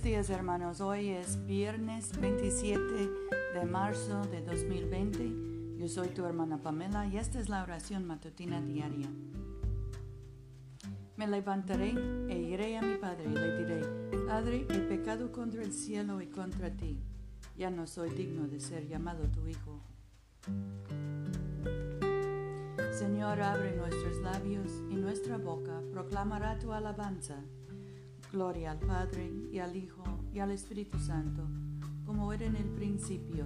días hermanos, hoy es viernes 27 de marzo de 2020. Yo soy tu hermana Pamela y esta es la oración matutina diaria. Me levantaré e iré a mi Padre y le diré, Padre, he pecado contra el cielo y contra ti. Ya no soy digno de ser llamado tu Hijo. Señor, abre nuestros labios y nuestra boca proclamará tu alabanza. Gloria al Padre y al Hijo y al Espíritu Santo, como era en el principio,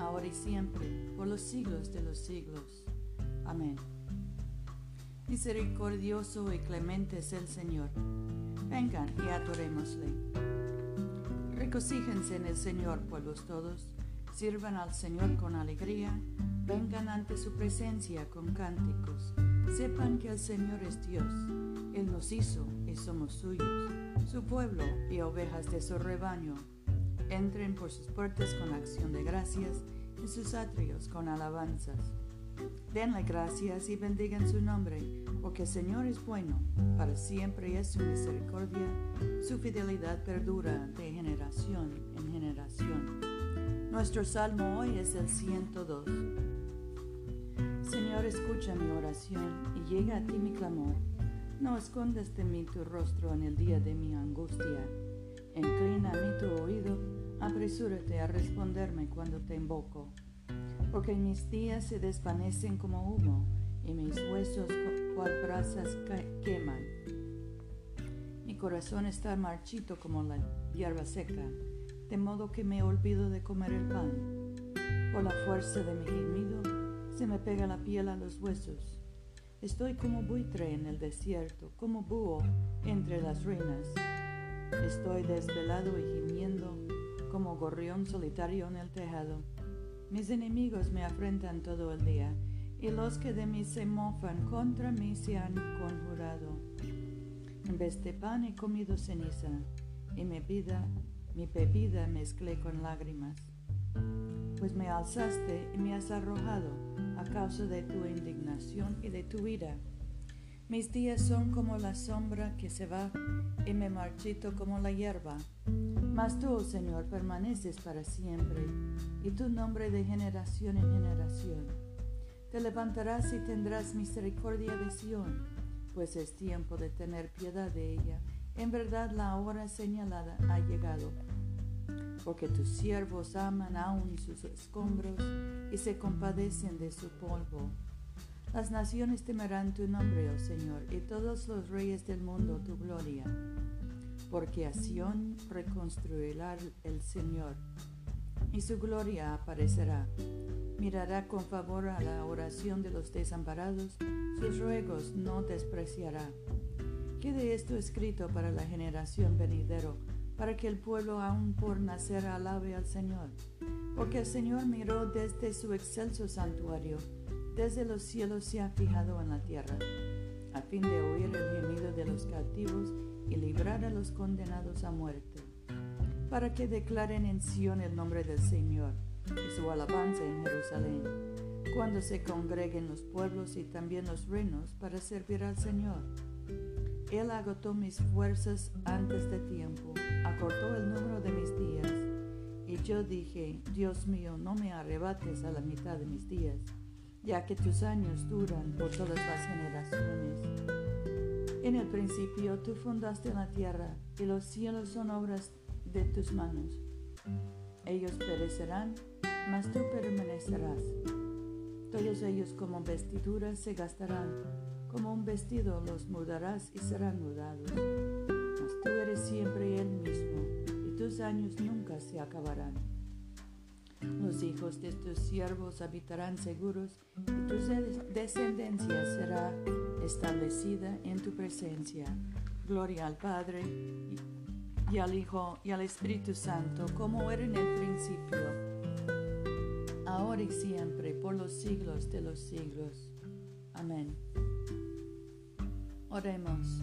ahora y siempre, por los siglos de los siglos. Amén. Misericordioso y clemente es el Señor. Vengan y adorémosle. Recocíjense en el Señor, pueblos todos. Sirvan al Señor con alegría. Vengan ante su presencia con cánticos. Sepan que el Señor es Dios. Él nos hizo somos suyos su pueblo y ovejas de su rebaño. Entren por sus puertas con acción de gracias y sus atrios con alabanzas. Denle gracias y bendigan su nombre, porque el Señor es bueno, para siempre es su misericordia, su fidelidad perdura de generación en generación. Nuestro salmo hoy es el 102. Señor, escucha mi oración y llega a ti mi clamor no escondas de mí tu rostro en el día de mi angustia. Inclina a mí tu oído, apresúrate a responderme cuando te invoco. Porque mis días se desvanecen como humo y mis huesos cual brasas queman. Mi corazón está marchito como la hierba seca, de modo que me olvido de comer el pan. Por la fuerza de mi gemido se me pega la piel a los huesos Estoy como buitre en el desierto, como búho entre las ruinas. Estoy desvelado y gimiendo, como gorrión solitario en el tejado. Mis enemigos me afrentan todo el día, y los que de mí se mofan contra mí se han conjurado. En vez de pan he comido ceniza, y mi vida, mi bebida mezclé con lágrimas. Pues me alzaste y me has arrojado a causa de tu indignación y de tu ira. Mis días son como la sombra que se va y me marchito como la hierba. Mas tú, oh Señor, permaneces para siempre y tu nombre de generación en generación. Te levantarás y tendrás misericordia de Sión, pues es tiempo de tener piedad de ella. En verdad la hora señalada ha llegado porque tus siervos aman aún sus escombros y se compadecen de su polvo. Las naciones temerán tu nombre, oh Señor, y todos los reyes del mundo tu gloria, porque a Sión reconstruirá el Señor, y su gloria aparecerá. Mirará con favor a la oración de los desamparados, sus ruegos no despreciará. Quede esto escrito para la generación venidero para que el pueblo aún por nacer alabe al Señor. Porque el Señor miró desde su excelso santuario, desde los cielos se ha fijado en la tierra, a fin de oír el gemido de los cautivos y librar a los condenados a muerte, para que declaren en Sión el nombre del Señor y su alabanza en Jerusalén, cuando se congreguen los pueblos y también los reinos para servir al Señor. Él agotó mis fuerzas antes de tiempo, yo dije, Dios mío, no me arrebates a la mitad de mis días, ya que tus años duran por todas las generaciones. En el principio tú fundaste la tierra, y los cielos son obras de tus manos. Ellos perecerán, mas tú permanecerás. Todos ellos como vestiduras se gastarán como un vestido los mudarás y serán mudados. Mas tú eres siempre el mismo y tus años nunca se acabarán. Los hijos de tus siervos habitarán seguros y tu descendencia será establecida en tu presencia. Gloria al Padre y al Hijo y al Espíritu Santo, como era en el principio, ahora y siempre, por los siglos de los siglos. Amén. Oremos.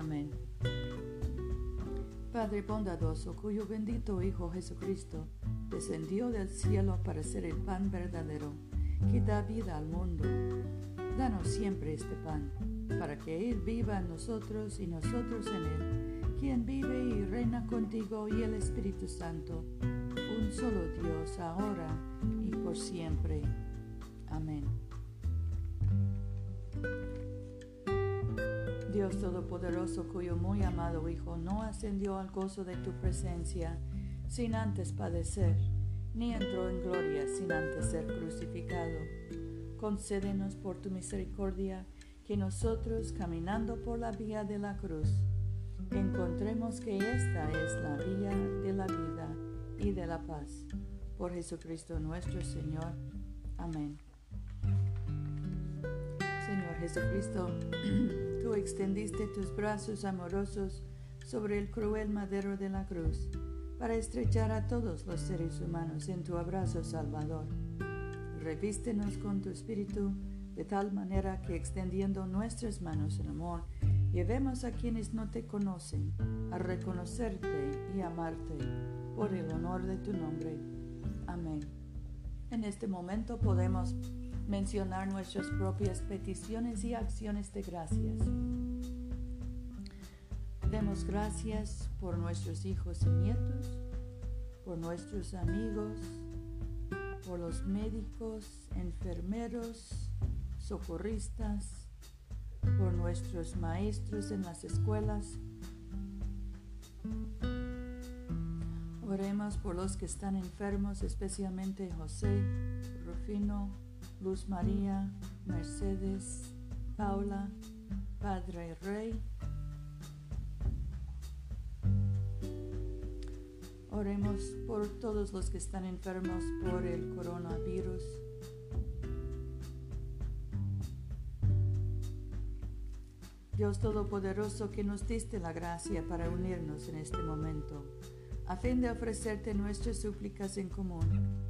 Amén. Padre bondadoso, cuyo bendito Hijo Jesucristo descendió del cielo para ser el pan verdadero que da vida al mundo, danos siempre este pan para que Él viva en nosotros y nosotros en Él, quien vive y reina contigo y el Espíritu Santo, un solo Dios, ahora y por siempre. Amén. Dios Todopoderoso, cuyo muy amado Hijo no ascendió al gozo de tu presencia sin antes padecer, ni entró en gloria sin antes ser crucificado. Concédenos por tu misericordia que nosotros, caminando por la vía de la cruz, encontremos que esta es la vía de la vida y de la paz. Por Jesucristo nuestro Señor. Amén. Señor Jesucristo, extendiste tus brazos amorosos sobre el cruel madero de la cruz para estrechar a todos los seres humanos en tu abrazo salvador. Revístenos con tu espíritu de tal manera que extendiendo nuestras manos en amor, llevemos a quienes no te conocen a reconocerte y amarte por el honor de tu nombre. Amén. En este momento podemos mencionar nuestras propias peticiones y acciones de gracias. Demos gracias por nuestros hijos y nietos, por nuestros amigos, por los médicos, enfermeros, socorristas, por nuestros maestros en las escuelas. Oremos por los que están enfermos, especialmente José, Rufino, Luz María, Mercedes, Paula, Padre Rey. Oremos por todos los que están enfermos por el coronavirus. Dios Todopoderoso, que nos diste la gracia para unirnos en este momento, a fin de ofrecerte nuestras súplicas en común,